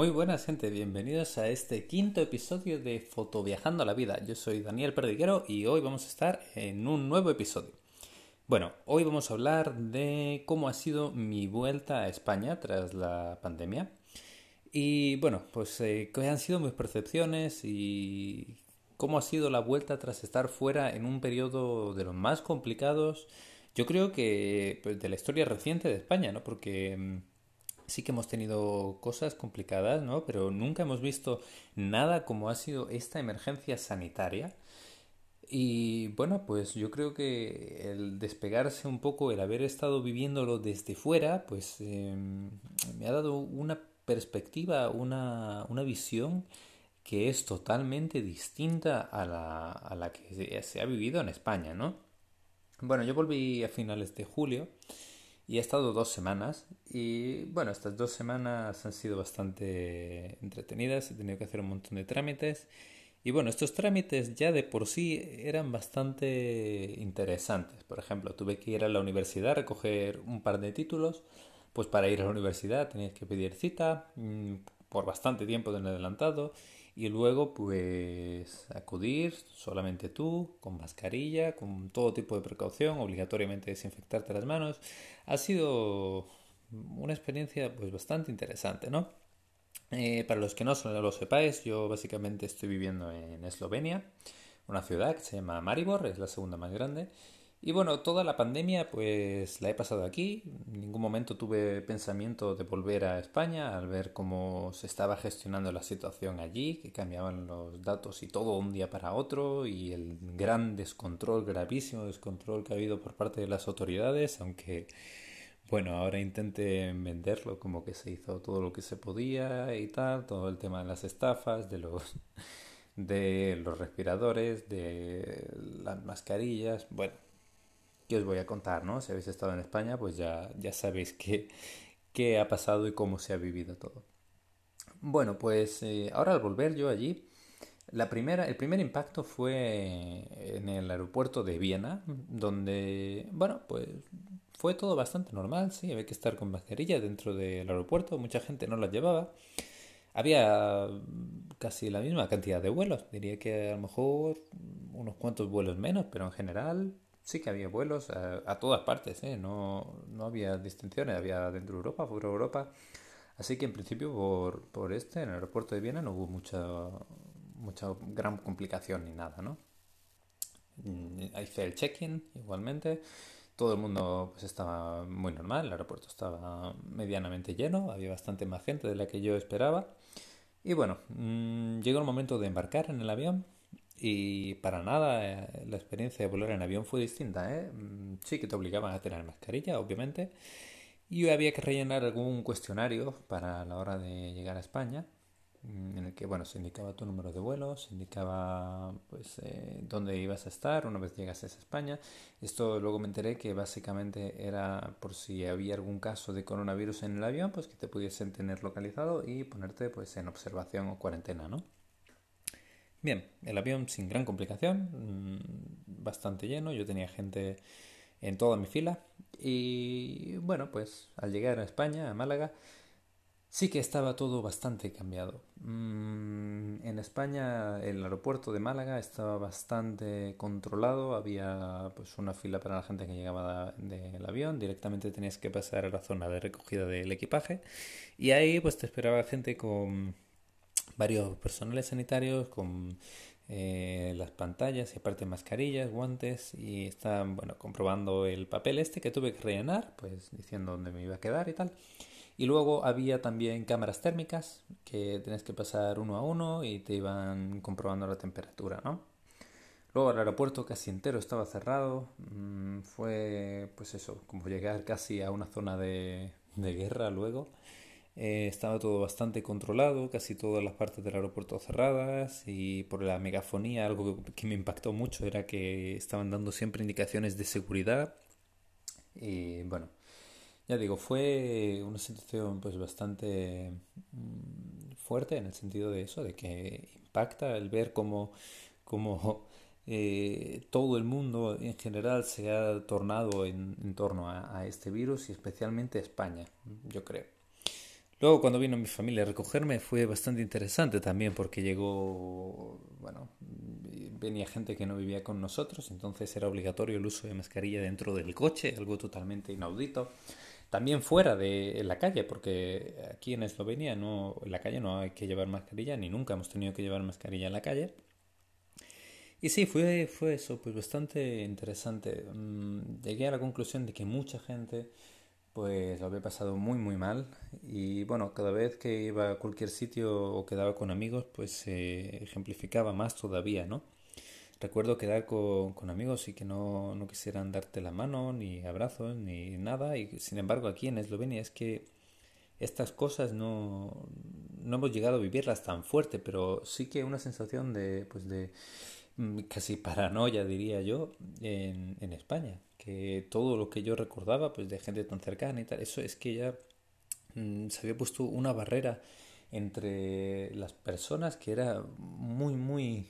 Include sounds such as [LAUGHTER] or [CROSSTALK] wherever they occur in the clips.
Muy buenas gente, bienvenidos a este quinto episodio de Fotoviajando a la Vida. Yo soy Daniel Perdiguero y hoy vamos a estar en un nuevo episodio. Bueno, hoy vamos a hablar de cómo ha sido mi vuelta a España tras la pandemia. Y bueno, pues eh, qué han sido mis percepciones y cómo ha sido la vuelta tras estar fuera en un periodo de los más complicados, yo creo que pues, de la historia reciente de España, ¿no? Porque mm, sí que hemos tenido cosas complicadas, ¿no? Pero nunca hemos visto nada como ha sido esta emergencia sanitaria. Y bueno, pues yo creo que el despegarse un poco, el haber estado viviéndolo desde fuera, pues em, me ha dado una perspectiva, una, una visión que es totalmente distinta a la, a la que se ha vivido en España, ¿no? Bueno, yo volví a finales de julio y he estado dos semanas y bueno, estas dos semanas han sido bastante entretenidas, he tenido que hacer un montón de trámites y bueno, estos trámites ya de por sí eran bastante interesantes. Por ejemplo, tuve que ir a la universidad a recoger un par de títulos, pues para ir a la universidad tenías que pedir cita mm, por bastante tiempo de adelantado y luego pues acudir solamente tú, con mascarilla, con todo tipo de precaución, obligatoriamente desinfectarte las manos. Ha sido una experiencia pues bastante interesante, ¿no? Eh, para los que no lo sepáis, yo básicamente estoy viviendo en Eslovenia, una ciudad que se llama Maribor, es la segunda más grande, y bueno, toda la pandemia pues la he pasado aquí. En ningún momento tuve pensamiento de volver a España al ver cómo se estaba gestionando la situación allí, que cambiaban los datos y todo un día para otro y el gran descontrol, gravísimo descontrol que ha habido por parte de las autoridades, aunque bueno, ahora intente venderlo como que se hizo todo lo que se podía y tal, todo el tema de las estafas, de los [LAUGHS] de los respiradores, de las mascarillas, bueno, que os voy a contar, ¿no? Si habéis estado en España, pues ya, ya sabéis qué, qué ha pasado y cómo se ha vivido todo. Bueno, pues eh, ahora al volver yo allí, la primera, el primer impacto fue en el aeropuerto de Viena, donde, bueno, pues fue todo bastante normal, sí, había que estar con mascarilla dentro del aeropuerto, mucha gente no las llevaba. Había casi la misma cantidad de vuelos, diría que a lo mejor unos cuantos vuelos menos, pero en general Sí que había vuelos a, todas partes, ¿eh? no, no había distinciones, había dentro de Europa, fuera de Europa. Así que en principio por, por este, en el aeropuerto de Viena, no hubo mucha, mucha gran complicación ni nada, ¿no? Mm, ahí fue el check-in igualmente. Todo el mundo pues, estaba muy normal, el aeropuerto estaba medianamente lleno, había bastante más gente de la que yo esperaba. Y bueno, mm, llegó el momento de embarcar en el avión y para nada eh, la experiencia de volar en avión fue distinta. ¿eh? Mm, sí que te obligaban a tener mascarilla, obviamente. Y había que rellenar algún cuestionario para la hora de llegar a España, mm, en el que bueno, se indicaba tu número de vuelo, se indicaba pues eh, dónde ibas a estar una vez llegases a España. Esto luego me enteré que básicamente era por si había algún caso de coronavirus en el avión, pues que te pudiesen tener localizado y ponerte pues en observación o cuarentena, ¿no? Bien, el avión sin gran complicación, mm, bastante lleno, yo tenía gente en toda mi fila y bueno, pues al llegar a España, a Málaga, sí que estaba todo bastante cambiado. Mm, en España el aeropuerto de Málaga estaba bastante controlado, había pues una fila para la gente que llegaba del avión, directamente tenías que pasar a la zona de recogida del equipaje y ahí pues te esperaba gente con varios personales sanitarios con eh, las pantallas y aparte mascarillas, guantes y están bueno comprobando el papel este que tuve que rellenar, pues diciendo dónde me iba a quedar y tal. Y luego había también cámaras térmicas que tenés que pasar uno a uno y te iban comprobando la temperatura, ¿no? Luego el aeropuerto casi entero estaba cerrado. Mm, fue, pues eso, como llegar casi a una zona de, de guerra luego. Eh, estaba todo bastante controlado, casi todas las partes del aeropuerto cerradas y por la megafonía algo que me impactó mucho era que estaban dando siempre indicaciones de seguridad y bueno, ya digo, fue una situación pues bastante mm, fuerte en el sentido de eso, de que impacta el ver cómo, cómo [LAUGHS] eh, todo el mundo en general se ha tornado en, torno a, a este virus y especialmente España, yo creo. Luego cuando vino mi familia a recogerme fue bastante interesante también porque llegó, bueno, venía gente que no vivía con nosotros, entonces era obligatorio el uso de mascarilla dentro del coche, algo totalmente inaudito. También fuera de la calle, porque aquí en Eslovenia no, en la calle no hay que llevar mascarilla, ni nunca hemos tenido que llevar mascarilla en la calle. Y sí, fue, fue eso, pues bastante interesante. Mm, llegué a la conclusión de que mucha gente pues lo había pasado muy muy mal y bueno, cada vez que iba a cualquier sitio o quedaba con amigos pues se ejemplificaba más todavía, ¿no? Recuerdo quedar con, con amigos y que no, no, quisieran darte la mano, ni abrazos, ni nada. Y sin embargo aquí en Eslovenia es que estas cosas no, no hemos llegado a vivirlas tan fuerte, pero sí que una sensación de, pues de mm, casi paranoia, diría yo, en, en España que todo lo que yo recordaba pues de gente tan cercana y tal, eso es que ya mm, se había puesto una barrera entre las personas que era muy muy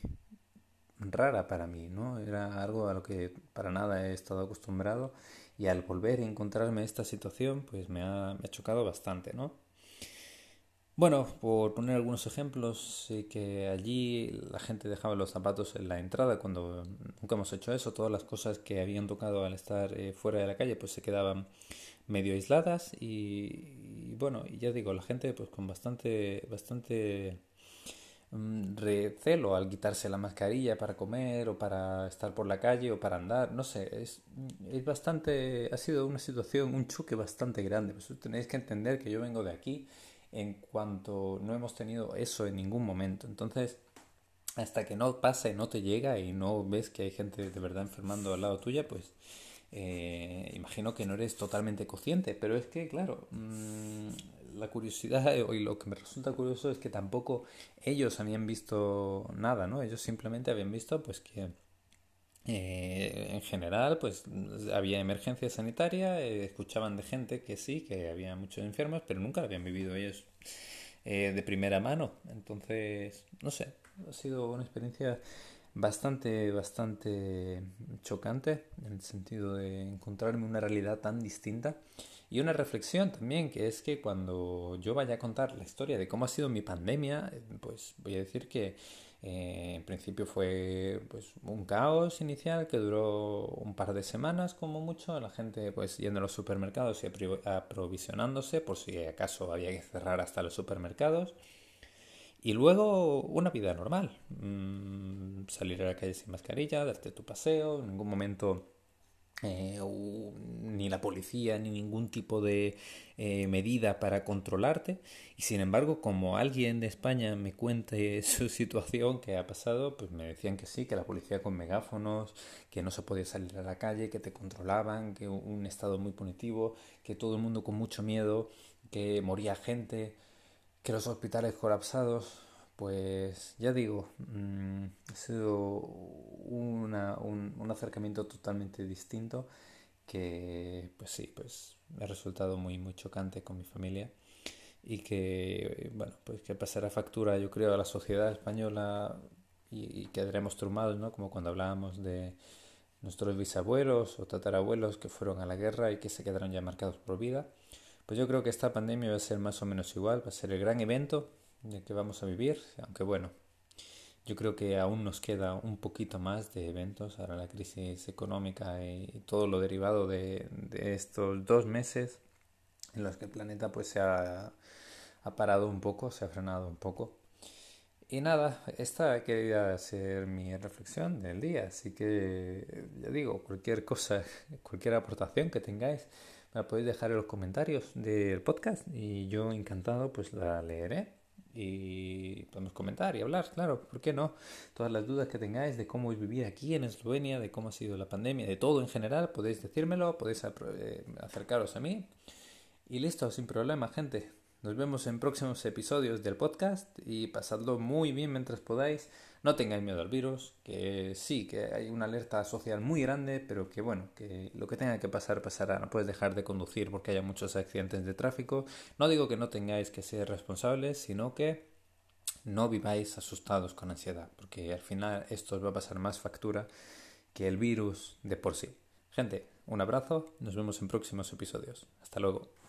rara para mí, ¿no? Era algo a lo que para nada he estado acostumbrado y al volver a encontrarme esta situación pues me ha, me ha chocado bastante, ¿no? Bueno, por poner algunos ejemplos, sí que allí la gente dejaba los zapatos en la entrada cuando nunca hemos hecho eso. Todas las cosas que habían tocado al estar eh, fuera de la calle pues se quedaban medio aisladas y, bueno, y ya digo, la gente pues con bastante, bastante mm, recelo al quitarse la mascarilla para comer o para estar por la calle o para andar, no sé, es, es bastante, ha sido una situación, un choque bastante grande. Pues tenéis que entender que yo vengo de aquí en cuanto no hemos tenido eso en ningún momento. Entonces, hasta que no pasa y no te llega y no ves que hay gente de verdad enfermando al lado tuya, pues eh, imagino que no eres totalmente consciente. Pero es que, claro, mm, la curiosidad [LAUGHS] y lo que me resulta curioso es que tampoco ellos habían visto nada, ¿no? Ellos simplemente habían visto pues que eh, en general, pues había emergencia sanitaria, eh, escuchaban de gente que sí, que había muchos enfermos, pero nunca lo habían vivido ellos eh, de primera mano. Entonces, no sé, ha sido una experiencia bastante, bastante chocante en el sentido de encontrarme una realidad tan distinta. Y una reflexión también, que es que cuando yo vaya a contar la historia de cómo ha sido mi pandemia, pues voy a decir que eh, en principio fue pues un caos inicial que duró un par de semanas como mucho, la gente pues yendo a los supermercados y aprovisionándose por si acaso había que cerrar hasta los supermercados. Y luego una vida normal, mm, salir a la calle sin mascarilla, darte tu paseo, en ningún momento eh, ni la policía ni ningún tipo de eh, medida para controlarte. Y sin embargo como alguien de España me cuente [LAUGHS] su situación que ha pasado pues me decían que sí que la policía con megáfonos que no se podía salir a la calle que te controlaban que un estado muy punitivo que todo el mundo con mucho miedo que moría gente que los hospitales colapsados pues ya digo, mm, ha sido una, un, un, acercamiento totalmente distinto que pues sí, pues ha resultado muy, muy chocante con mi familia y que, bueno, pues que pasará factura yo creo a la sociedad española y, y quedaremos turmados, ¿no? Como cuando hablábamos de nuestros bisabuelos o tatarabuelos que fueron a la guerra y que se quedaron ya marcados por vida. Pues yo creo que esta pandemia va a ser más o menos igual, va a ser el gran evento de que vamos a vivir, aunque bueno, yo creo que aún nos queda un poquito más de eventos, ahora la crisis económica y todo lo derivado de, estos dos meses en los que el planeta pues se ha, ha, parado un poco, se ha frenado un poco. Y nada, esta quería ser mi reflexión del día, así que ya digo, cualquier cosa, cualquier aportación que tengáis, me la podéis dejar en los comentarios del podcast y yo encantado pues la leeré y podemos comentar y hablar, claro, ¿por qué no? Todas las dudas que tengáis de cómo vivir aquí en Eslovenia, de cómo ha sido la pandemia, de todo en general, podéis decírmelo, podéis eh, acercaros a mí. Y listo, sin problema, gente. Nos vemos en próximos episodios del podcast y pasadlo muy bien mientras podáis. No tengáis miedo al virus, que sí, que hay una alerta social muy grande, pero que bueno, que lo que tenga que pasar pasará. No puedes dejar de conducir porque haya muchos accidentes de tráfico. No digo que no tengáis que ser responsables, sino que no viváis asustados con ansiedad, porque al final esto os va a pasar más factura que el virus de por sí. Gente, un abrazo, nos vemos en próximos episodios. Hasta luego.